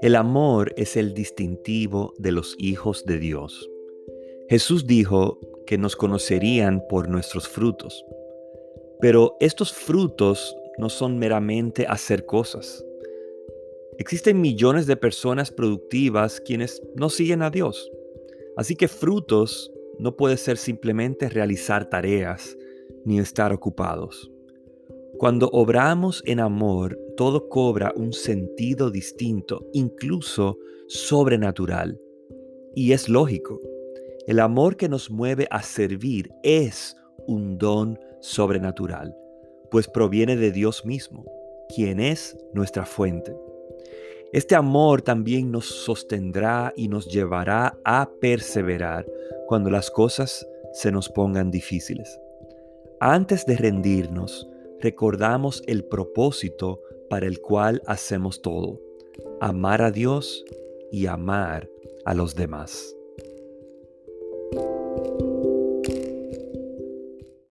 El amor es el distintivo de los hijos de Dios. Jesús dijo que nos conocerían por nuestros frutos. Pero estos frutos no son meramente hacer cosas. Existen millones de personas productivas quienes no siguen a Dios. Así que frutos no puede ser simplemente realizar tareas ni estar ocupados. Cuando obramos en amor, todo cobra un sentido distinto, incluso sobrenatural. Y es lógico. El amor que nos mueve a servir es un don sobrenatural, pues proviene de Dios mismo, quien es nuestra fuente. Este amor también nos sostendrá y nos llevará a perseverar cuando las cosas se nos pongan difíciles. Antes de rendirnos, recordamos el propósito para el cual hacemos todo, amar a Dios y amar a los demás.